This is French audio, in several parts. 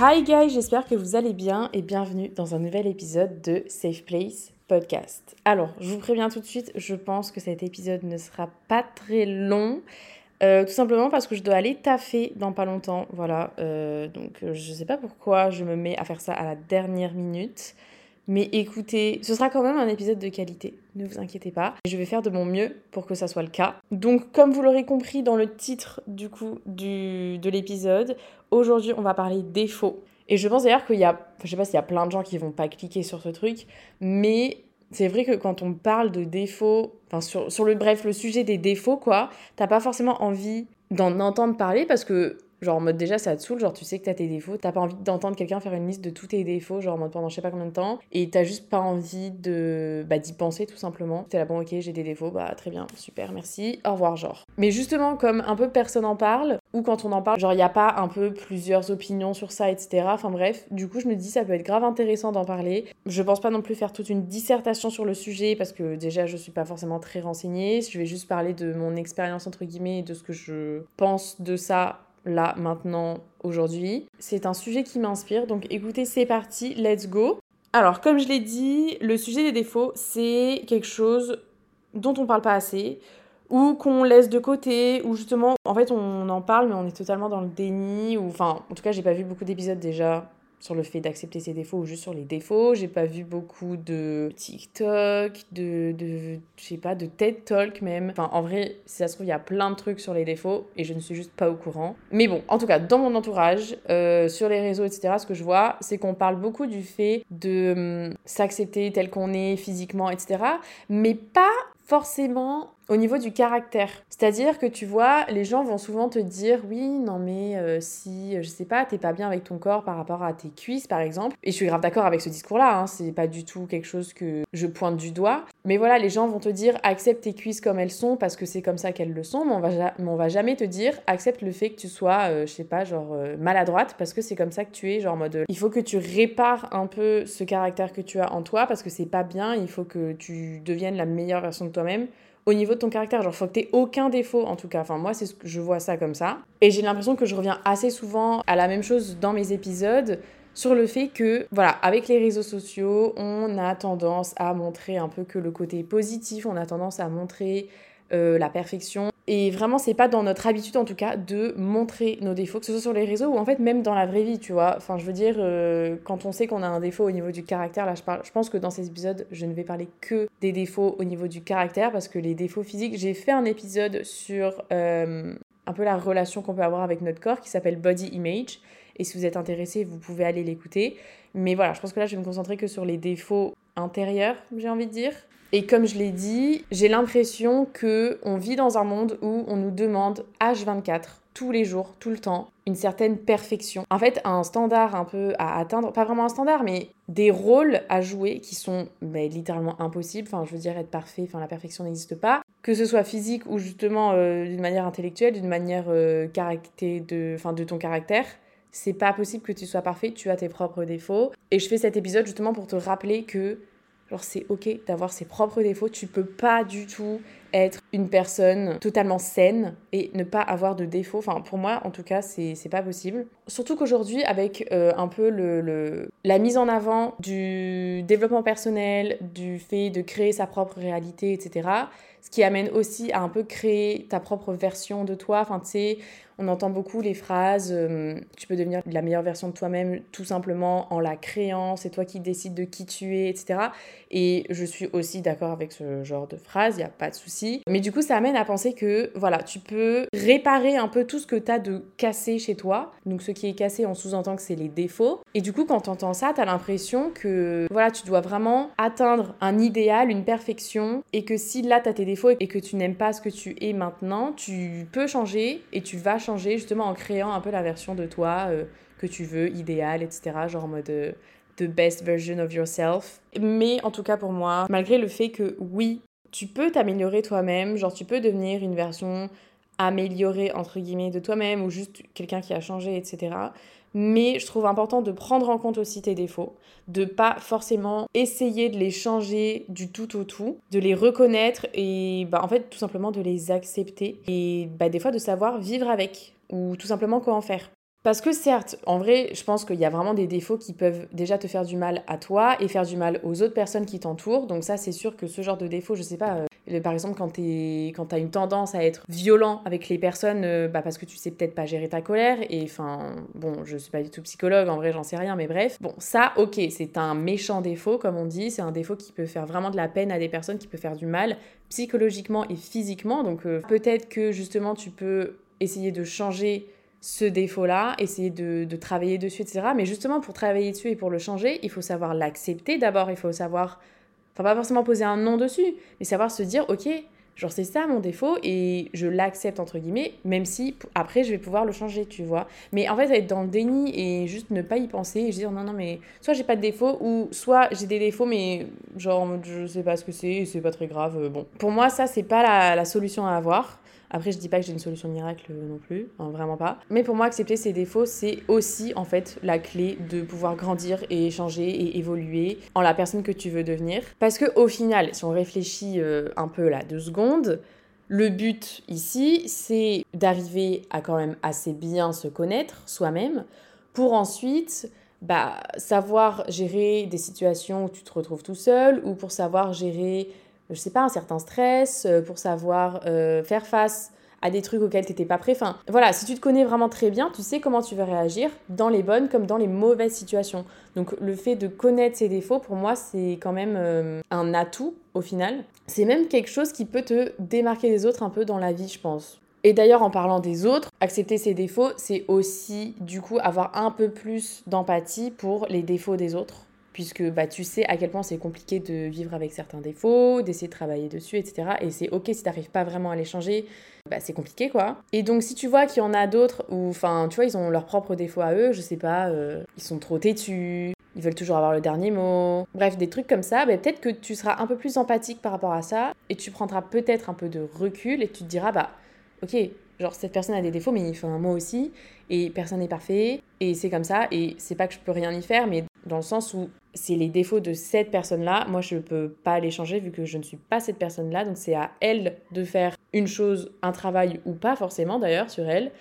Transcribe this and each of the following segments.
Hi guys, j'espère que vous allez bien et bienvenue dans un nouvel épisode de Safe Place Podcast. Alors, je vous préviens tout de suite, je pense que cet épisode ne sera pas très long. euh, tout simplement parce que je dois aller taffer dans pas longtemps, voilà. euh, donc euh, je sais pas pourquoi je me mets à faire ça à la dernière minute. Mais écoutez, ce sera quand même un épisode de qualité, ne vous inquiétez pas. Je vais faire de mon mieux pour que ça soit le cas. Donc comme vous l'aurez compris dans le titre du coup de l'épisode, aujourd'hui on va parler défauts. Et je pense d'ailleurs qu'il y a, je sais pas s'il y a plein de gens qui vont pas cliquer sur ce truc, mais c'est vrai que quand on parle de défauts, enfin sur le bref, le sujet des défauts quoi, t'as pas forcément envie d'en entendre parler parce que Genre en mode déjà ça te saoule, genre tu sais que t'as tes défauts, t'as pas envie d'entendre quelqu'un faire une liste de tous tes défauts, genre en mode pendant je sais pas combien de temps, et t'as juste pas envie de bah, d'y penser tout simplement. T'es là bon ok j'ai des défauts, bah très bien, super, merci, au revoir genre. Mais justement comme un peu personne en parle, ou quand on en parle, genre il y a pas un peu plusieurs opinions sur ça, etc. Enfin bref, du coup je me dis ça peut être grave intéressant d'en parler. Je pense pas non plus faire toute une dissertation sur le sujet parce que déjà je suis pas forcément très renseignée, je vais juste parler de mon expérience entre guillemets et de ce que je pense de ça là, maintenant, aujourd'hui. C'est un sujet qui m'inspire, donc écoutez, c'est parti, let's go. Alors, comme je l'ai dit, le sujet des défauts, c'est quelque chose dont on parle pas assez, ou qu'on laisse de côté, ou justement, en fait, on en parle, mais on est totalement dans le déni, ou enfin, en tout cas, j'ai pas vu beaucoup d'épisodes déjà sur le fait d'accepter ses défauts ou juste sur les défauts. J'ai pas vu beaucoup de TikTok, de, de je sais pas, de TED Talk même. Enfin, en vrai, si ça se trouve, il y a plein de trucs sur les défauts et je ne suis juste pas au courant. Mais bon, en tout cas, dans mon entourage, euh, sur les réseaux, etc., ce que je vois, c'est qu'on parle beaucoup du fait de hum, s'accepter tel qu'on est physiquement, etc., mais pas forcément au niveau du caractère. C'est-à-dire que tu vois, les gens vont souvent te dire oui, non mais euh, si, je sais pas, t'es pas bien avec ton corps par rapport à tes cuisses par exemple. Et je suis grave d'accord avec ce discours-là, hein, c'est pas du tout quelque chose que je pointe du doigt. Mais voilà, les gens vont te dire accepte tes cuisses comme elles sont parce que c'est comme ça qu'elles le sont, mais on va, mais on va jamais te dire accepte le fait que tu sois, euh, je sais pas, genre euh, maladroite parce que c'est comme ça que tu es, genre en mode euh, il faut que tu répares un peu ce caractère que tu as en toi parce que c'est pas bien, il faut que tu deviennes la meilleure version de toi-même au niveau de ton caractère. Genre, faut que t'aies aucun défaut, en tout cas. Enfin, moi, c'est ce que je vois ça comme ça. Et j'ai l'impression que je reviens assez souvent à la même chose dans mes épisodes sur le fait que, voilà, avec les réseaux sociaux, on a tendance à montrer un peu que le côté positif, on a tendance à montrer euh, la perfection. Et vraiment, c'est pas dans notre habitude, en tout cas, de montrer nos défauts, que ce soit sur les réseaux ou en fait même dans la vraie vie, tu vois. Enfin, je veux dire, euh, quand on sait qu'on a un défaut au niveau du caractère, là, je, parle, je pense que dans ces épisodes, je ne vais parler que des défauts au niveau du caractère, parce que les défauts physiques, j'ai fait un épisode sur euh, un peu la relation qu'on peut avoir avec notre corps qui s'appelle Body Image. Et si vous êtes intéressé, vous pouvez aller l'écouter. Mais voilà, je pense que là, je vais me concentrer que sur les défauts intérieurs, j'ai envie de dire. Et comme je l'ai dit, j'ai l'impression que on vit dans un monde où on nous demande H24 tous les jours, tout le temps, une certaine perfection. En fait, un standard un peu à atteindre, pas vraiment un standard, mais des rôles à jouer qui sont mais, littéralement impossibles. Enfin, je veux dire être parfait, enfin la perfection n'existe pas. Que ce soit physique ou justement euh, d'une manière intellectuelle, d'une manière euh, de, enfin, de ton caractère. C'est pas possible que tu sois parfait, tu as tes propres défauts. Et je fais cet épisode justement pour te rappeler que c'est ok d'avoir ses propres défauts, tu peux pas du tout être une personne totalement saine et ne pas avoir de défauts. Enfin, pour moi, en tout cas, c'est pas possible. Surtout qu'aujourd'hui, avec euh, un peu le, la mise en avant du développement personnel, du fait de créer sa propre réalité, etc., ce qui amène aussi à un peu créer ta propre version de toi. Enfin, tu sais, on entend beaucoup les phrases euh, tu peux devenir la meilleure version de toi-même tout simplement en la créant, c'est toi qui décides de qui tu es, etc. Et je suis aussi d'accord avec ce genre de phrase, il n'y a pas de souci. Mais du coup, ça amène à penser que voilà, tu peux réparer un peu tout ce que tu as de cassé chez toi. Donc, ce qui est cassé, on sous-entend que c'est les défauts. Et du coup, quand tu entends ça, tu as l'impression que voilà, tu dois vraiment atteindre un idéal, une perfection. Et que si là, tu as tes et que tu n'aimes pas ce que tu es maintenant, tu peux changer et tu vas changer changer justement en créant un peu la version de toi euh, que tu veux, idéale, etc. Genre en mode euh, the best version of yourself. Mais en tout cas pour moi, malgré le fait que oui, tu peux t'améliorer toi-même, genre tu peux devenir une version améliorée entre guillemets de toi-même ou juste quelqu'un qui a changé, etc. Mais je trouve important de prendre en compte aussi tes défauts, de pas forcément essayer de les changer du tout au tout, de les reconnaître et bah, en fait tout simplement de les accepter et bah, des fois de savoir vivre avec ou tout simplement quoi en faire. Parce que certes, en vrai, je pense qu'il y a vraiment des défauts qui peuvent déjà te faire du mal à toi et faire du mal aux autres personnes qui t'entourent. Donc ça, c'est sûr que ce genre de défaut, je sais pas, par exemple, quand tu as une tendance à être violent avec les personnes, euh, bah parce que tu sais peut-être pas gérer ta colère, et enfin, bon, je suis pas du tout psychologue, en vrai, j'en sais rien, mais bref. Bon, ça, ok, c'est un méchant défaut, comme on dit, c'est un défaut qui peut faire vraiment de la peine à des personnes, qui peut faire du mal psychologiquement et physiquement. Donc euh, peut-être que justement, tu peux essayer de changer ce défaut-là, essayer de, travailler dessus, etc. Mais justement, pour travailler dessus et pour le changer, il faut savoir l'accepter d'abord, il faut savoir, enfin pas forcément poser un nom dessus, mais savoir se dire, ok, genre c'est ça mon défaut et je l'accepte entre guillemets, même si après je vais pouvoir le changer, tu vois. Mais en fait, être dans le déni et juste ne pas y penser et dire non, non, mais soit j'ai pas de défaut ou soit j'ai des défauts, mais genre je sais pas ce que c'est, c'est pas très grave. Euh, bon, pour moi, ça c'est pas la, la solution à avoir. Après, je dis pas que j'ai une solution miracle non plus, hein, vraiment pas. Mais pour moi, accepter ses défauts, c'est aussi en fait la clé de pouvoir grandir et échanger et évoluer en la personne que tu veux devenir. Parce que au final, si on réfléchit euh, un peu là deux secondes, le but ici, c'est d'arriver à quand même assez bien se connaître soi-même pour ensuite bah, savoir gérer des situations où tu te retrouves tout seul ou pour savoir gérer je sais pas, un certain stress, euh, pour savoir euh, faire face à des trucs auxquels tu n'étais pas prêt. Enfin, voilà, si tu te connais vraiment très bien, tu sais comment tu vas réagir dans les bonnes comme dans les mauvaises situations. Donc le fait de connaître ses défauts, pour moi, c'est quand même euh, un atout au final. C'est même quelque chose qui peut te démarquer des autres un peu dans la vie, je pense. Et d'ailleurs, en parlant des autres, accepter ses défauts, c'est aussi du coup avoir un peu plus d'empathie pour les défauts des autres puisque bah, tu sais à quel point c'est compliqué de vivre avec certains défauts, d'essayer de travailler dessus, etc. Et c'est ok si t'arrives pas vraiment à les changer, bah, c'est compliqué quoi. Et donc si tu vois qu'il y en a d'autres où, enfin, tu vois, ils ont leurs propres défauts à eux, je sais pas, euh, ils sont trop têtus, ils veulent toujours avoir le dernier mot. Bref, des trucs comme ça, bah, peut-être que tu seras un peu plus empathique par rapport à ça et tu prendras peut-être un peu de recul et tu te diras, bah, ok, genre cette personne a des défauts, mais un mot aussi, et personne n'est parfait, et c'est comme ça, et c'est pas que je peux rien y faire, mais dans le sens où c'est les défauts de cette personne-là. Moi, je ne peux pas les changer vu que je ne suis pas cette personne-là. Donc, c'est à elle de faire une chose, un travail ou pas forcément d'ailleurs sur elle.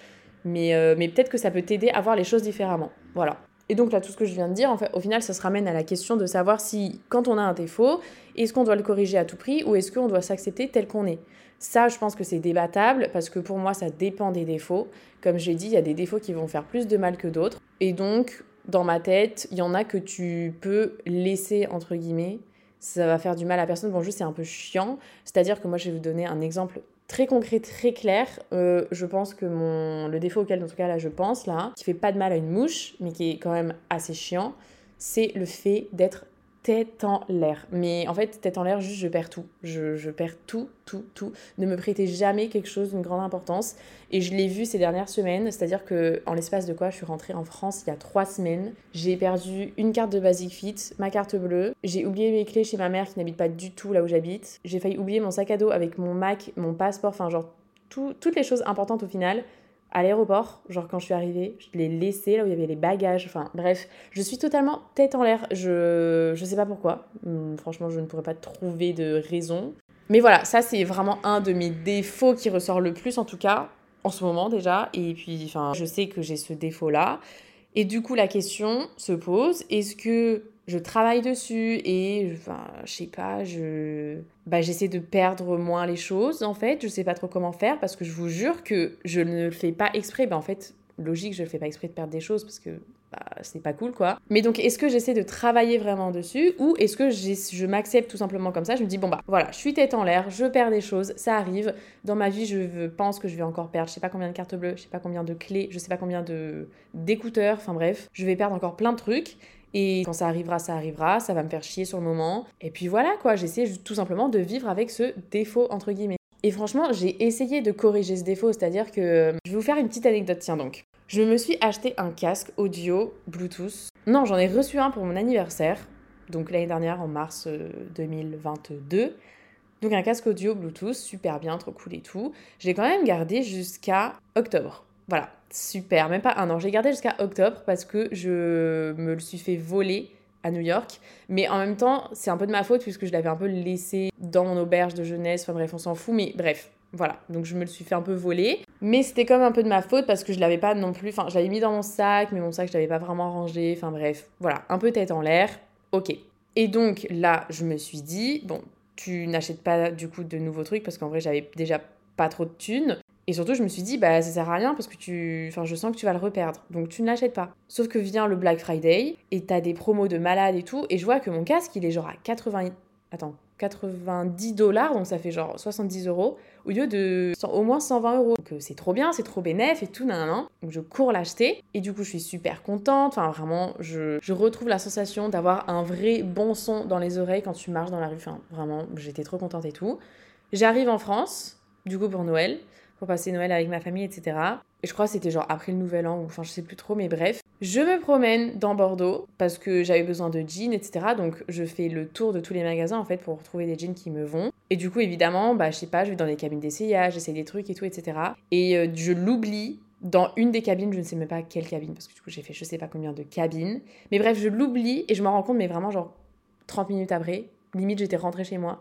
Mais, euh, mais peut-être que ça peut t'aider à voir les choses différemment. Voilà. Et donc là, tout ce que je viens de dire, en fait, au final, ça se ramène à la question de savoir si, quand on a un défaut, est-ce qu'on doit le corriger à tout prix ou est-ce qu'on doit s'accepter tel qu'on est? Ça, je pense que c'est débattable parce que pour moi, ça dépend des défauts. Comme j'ai dit, il y a des défauts qui vont faire plus de mal que d'autres. Et donc, dans ma tête, il y en a que tu peux laisser, entre guillemets. Ça va faire du mal à personne. Bon, juste, c'est un peu chiant. C'est-à-dire que moi, je vais vous donner un exemple très concret, très clair. Euh, je pense que mon le défaut auquel, en tout cas là, je pense là, qui fait pas de mal à une mouche, mais qui est quand même assez chiant, c'est le fait d'être tête en l'air. Mais en fait, tête en l'air, juste je perds tout. Je, perds tout, tout, tout. Ne me prêtez jamais quelque chose d'une grande importance. Et je l'ai vu ces dernières semaines, c'est-à-dire que en l'espace de quoi je suis rentrée en France il y a trois semaines, j'ai perdu une carte de Basic Fit, ma carte bleue, j'ai oublié mes clés chez ma mère qui n'habite pas du tout là où j'habite, j'ai failli oublier mon sac à dos avec mon Mac, mon passeport, enfin genre toutes les choses importantes au final à l'aéroport, genre quand je suis arrivée, je l'ai laissé là où il y avait les bagages, enfin bref, je suis totalement tête en l'air, je je sais pas pourquoi, hum, franchement je ne pourrais pas trouver de raison. Mais voilà, ça c'est vraiment un de mes défauts qui ressort le plus en tout cas, en ce moment déjà, et puis je sais que j'ai ce défaut là, et du coup la question se pose, est-ce que je travaille dessus et enfin, je sais pas, je bah, j'essaie de perdre moins les choses en fait, je sais pas trop comment faire parce que je vous jure que je ne le fais pas exprès, bah en fait, logique, je le fais pas exprès de perdre des choses parce que bah, c'est pas cool quoi. Mais donc est-ce que j'essaie de travailler vraiment dessus ou est-ce que je m'accepte tout simplement comme ça, je me dis bon bah voilà, je suis tête en l'air, je perds des choses, ça arrive. Dans ma vie, je pense que je vais encore perdre, je sais pas combien de cartes bleues, je sais pas combien de clés, je sais pas combien de d'écouteurs, enfin bref, je vais perdre encore plein de trucs et quand ça arrivera, ça arrivera, ça va me faire chier sur le moment. Et puis voilà quoi, j'essaie tout simplement de vivre avec ce défaut entre guillemets. Et franchement, j'ai essayé de corriger ce défaut, c'est-à-dire que je vais vous faire une petite anecdote, tiens donc. Je me suis acheté un casque audio Bluetooth. Non, j'en ai reçu un pour mon anniversaire, donc l'année dernière en mars 2022. Euh, donc un casque audio Bluetooth, super bien, trop cool et tout. J'ai quand même gardé jusqu'à octobre. Voilà, super, même pas un an. J'ai gardé jusqu'à octobre parce que je me le suis fait voler à New York. Mais en même temps, c'est un peu de ma faute puisque je l'avais un peu laissé dans mon auberge de jeunesse. Enfin bref, on s'en fout. Mais bref, voilà. Donc je me le suis fait un peu voler. Mais c'était comme un peu de ma faute parce que je l'avais pas non plus. Enfin, je l'avais mis dans mon sac, mais mon sac, je l'avais pas vraiment rangé. Enfin bref, voilà. Un peu tête en l'air. Ok. Et donc là, je me suis dit, bon, tu n'achètes pas du coup de nouveaux trucs parce qu'en vrai, j'avais déjà pas trop de thunes. Et surtout, je me suis dit, bah ça sert à rien parce que tu. Enfin, je sens que tu vas le reperdre. Donc tu ne l'achètes pas. Sauf que vient le Black Friday et t'as des promos de malades et tout. Et je vois que mon casque, il est genre à 80. Attends, 90 dollars, donc ça fait genre 70 euros, au lieu de au moins 120 euros. Donc euh, c'est trop bien, c'est trop bénéf et tout, nan. Donc je cours l'acheter et du coup je suis super contente. Enfin vraiment, je, je retrouve la sensation d'avoir un vrai bon son dans les oreilles quand tu marches dans la rue. Enfin vraiment, j'étais trop contente et tout. J'arrive en France, du coup pour Noël pour passer Noël avec ma famille, etc. Et je crois que c'était genre après le nouvel an, ou enfin je sais plus trop, mais bref. Je me promène dans Bordeaux parce que j'avais besoin de jeans, etc. Donc je fais le tour de tous les magasins en fait pour retrouver des jeans qui me vont. Et du coup, évidemment, bah je sais pas, je vais dans les cabines d'essayage, j'essaie des trucs et tout, etc. Et euh, je l'oublie dans une des cabines, je ne sais même pas quelle cabine, parce que du coup j'ai fait je sais pas combien de cabines. Mais bref, je l'oublie et je m'en rends compte, mais vraiment genre 30 minutes après, limite j'étais rentrée chez moi.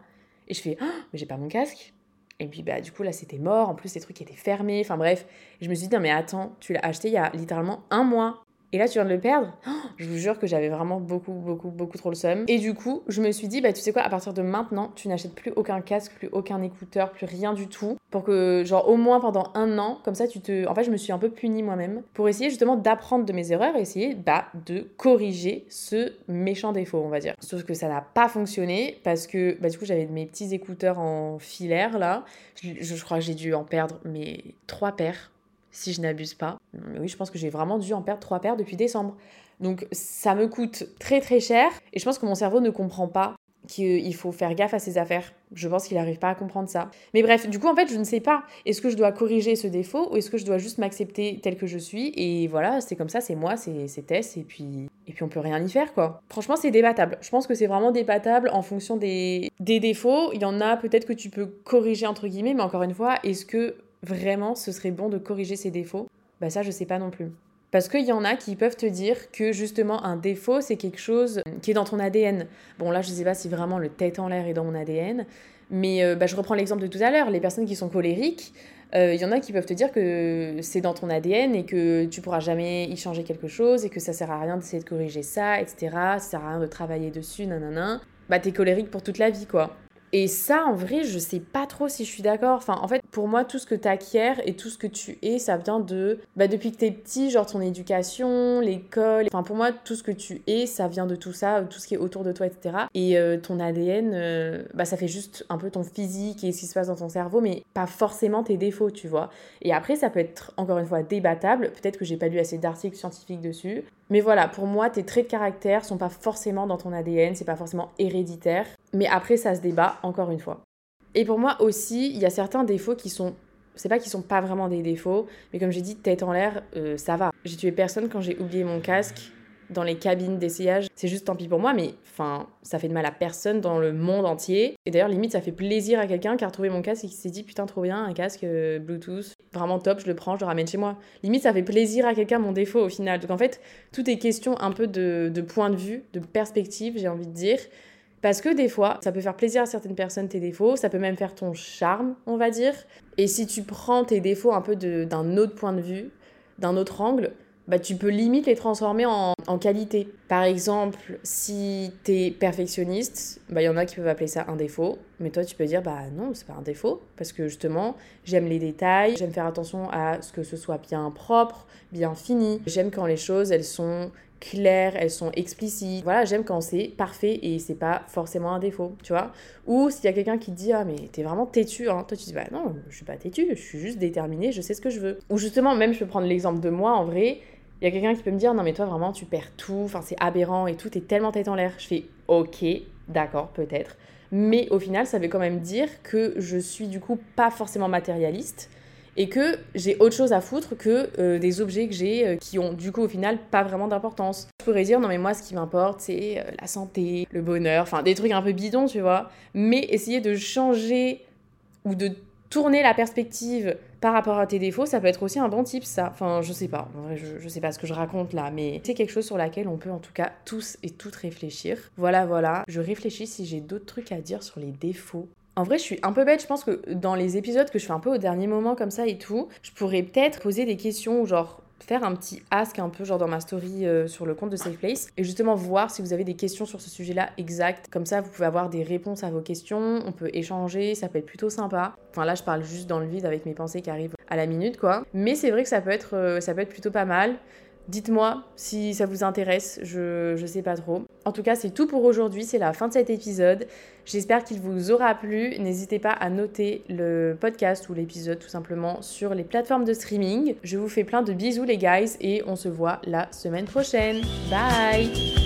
Et je fais, oh, mais j'ai pas mon casque. Et puis bah du coup là c'était mort, en plus les trucs étaient fermés, enfin bref. je me suis dit non mais attends, tu l'as acheté il y a littéralement un mois. Et là tu viens de le perdre. Je vous jure que j'avais vraiment beaucoup beaucoup beaucoup trop le seum. Et du coup je me suis dit bah tu sais quoi, à partir de maintenant tu n'achètes plus aucun casque, plus aucun écouteur, plus rien du tout. Pour que genre au moins pendant un an, comme ça tu te... En fait je me suis un peu punie moi-même pour essayer justement d'apprendre de mes erreurs et essayer bah de corriger ce méchant défaut on va dire. Sauf que ça n'a pas fonctionné parce que bah du coup j'avais mes petits écouteurs en filaire là. Je crois que j'ai dû en perdre mes trois paires si je n'abuse pas. Mais oui, je pense que j'ai vraiment dû en perdre trois paires depuis décembre. Donc ça me coûte très très cher et je pense que mon cerveau ne comprend pas qu'il faut faire gaffe à ses affaires. Je pense qu'il n'arrive pas à comprendre ça. Mais bref, du coup, en fait, je ne sais pas. Est-ce que je dois corriger ce défaut ou est-ce que je dois juste m'accepter tel que je suis Et voilà, c'est comme ça, c'est moi, c'est Tess, et puis, et puis on peut rien y faire, quoi. Franchement, c'est débattable. Je pense que c'est vraiment débattable en fonction des, des défauts. Il y en a peut-être que tu peux corriger, entre guillemets, mais encore une fois, est-ce que vraiment ce serait bon de corriger ses défauts? Bah ça je sais pas non plus. Parce qu'il y en a qui peuvent te dire que justement un défaut c'est quelque chose qui est dans ton ADN. Bon là je sais pas si vraiment le tête en l'air est dans mon ADN, mais euh, bah, je reprends l'exemple de tout à l'heure, les personnes qui sont colériques, euh, il y en a qui peuvent te dire que c'est dans ton ADN et que tu pourras jamais y changer quelque chose et que ça sert à rien d'essayer de corriger ça, etc. Ça sert à rien de travailler dessus, nanana. Bah t'es colérique pour toute la vie quoi. Et ça, en vrai, je sais pas trop si je suis d'accord. Enfin, en fait, pour moi, tout ce que tu et tout ce que tu es, ça vient de. Bah, depuis que t'es petit, genre ton éducation, l'école. Enfin, pour moi, tout ce que tu es, ça vient de tout ça, tout ce qui est autour de toi, etc. Et euh, ton ADN, euh, bah, ça fait juste un peu ton physique et ce qui se passe dans ton cerveau, mais pas forcément tes défauts, tu vois. Et après, ça peut être, encore une fois, débattable. Peut-être que j'ai pas lu assez d'articles scientifiques dessus. Mais voilà, pour moi, tes traits de caractère sont pas forcément dans ton ADN, c'est pas forcément héréditaire. Mais après, ça se débat, encore une fois. Et pour moi aussi, il y a certains défauts qui sont. C'est pas qu'ils sont pas vraiment des défauts, mais comme j'ai dit, tête en l'air, euh, ça va. J'ai tué personne quand j'ai oublié mon casque dans les cabines d'essayage. C'est juste tant pis pour moi, mais enfin, ça fait de mal à personne dans le monde entier. Et d'ailleurs, limite, ça fait plaisir à quelqu'un qui a retrouvé mon casque et qui s'est dit putain, trop bien, un casque euh, Bluetooth, vraiment top, je le prends, je le ramène chez moi. Limite, ça fait plaisir à quelqu'un mon défaut au final. Donc en fait, tout est question un peu de, de point de vue, de perspective, j'ai envie de dire. Parce que des fois, ça peut faire plaisir à certaines personnes tes défauts, ça peut même faire ton charme, on va dire. Et si tu prends tes défauts un peu d'un autre point de vue, d'un autre angle, bah, tu peux limite les transformer en, en qualité. Par exemple, si tu es perfectionniste, il bah, y en a qui peuvent appeler ça un défaut, mais toi tu peux dire bah non, c'est pas un défaut, parce que justement, j'aime les détails, j'aime faire attention à ce que ce soit bien propre, bien fini, j'aime quand les choses elles sont claires, elles sont explicites. Voilà, j'aime quand c'est parfait et c'est pas forcément un défaut, tu vois. Ou s'il y a quelqu'un qui te dit ah mais t'es vraiment têtu, hein. toi tu dis bah non, je suis pas têtu, je suis juste déterminée, je sais ce que je veux. Ou justement, même je peux prendre l'exemple de moi en vrai, il y a quelqu'un qui peut me dire non mais toi vraiment tu perds tout, enfin c'est aberrant et tout, t'es tellement tête en l'air. Je fais ok, d'accord, peut-être. Mais au final, ça veut quand même dire que je suis du coup pas forcément matérialiste et que j'ai autre chose à foutre que euh, des objets que j'ai euh, qui ont du coup au final pas vraiment d'importance. Je pourrais dire non mais moi ce qui m'importe c'est euh, la santé, le bonheur, enfin des trucs un peu bidons tu vois, mais essayer de changer ou de tourner la perspective par rapport à tes défauts, ça peut être aussi un bon type, ça. Enfin, je sais pas. Je, je sais pas ce que je raconte là, mais c'est quelque chose sur laquelle on peut en tout cas tous et toutes réfléchir. Voilà, voilà. Je réfléchis si j'ai d'autres trucs à dire sur les défauts. En vrai, je suis un peu bête. Je pense que dans les épisodes que je fais un peu au dernier moment comme ça et tout, je pourrais peut-être poser des questions genre faire un petit ask un peu genre dans ma story euh, sur le compte de Safe Place et justement voir si vous avez des questions sur ce sujet-là exact. Comme ça, vous pouvez avoir des réponses à vos questions, on peut échanger, ça peut être plutôt sympa. Enfin là, je parle juste dans le vide avec mes pensées qui arrivent à la minute quoi. Mais c'est vrai que ça peut être euh, ça peut être plutôt pas mal. Dites-moi si ça vous intéresse, je, je sais pas trop. En tout cas, c'est tout pour aujourd'hui, c'est la fin de cet épisode. J'espère qu'il vous aura plu. N'hésitez pas à noter le podcast ou l'épisode tout simplement sur les plateformes de streaming. Je vous fais plein de bisous les guys et on se voit la semaine prochaine. Bye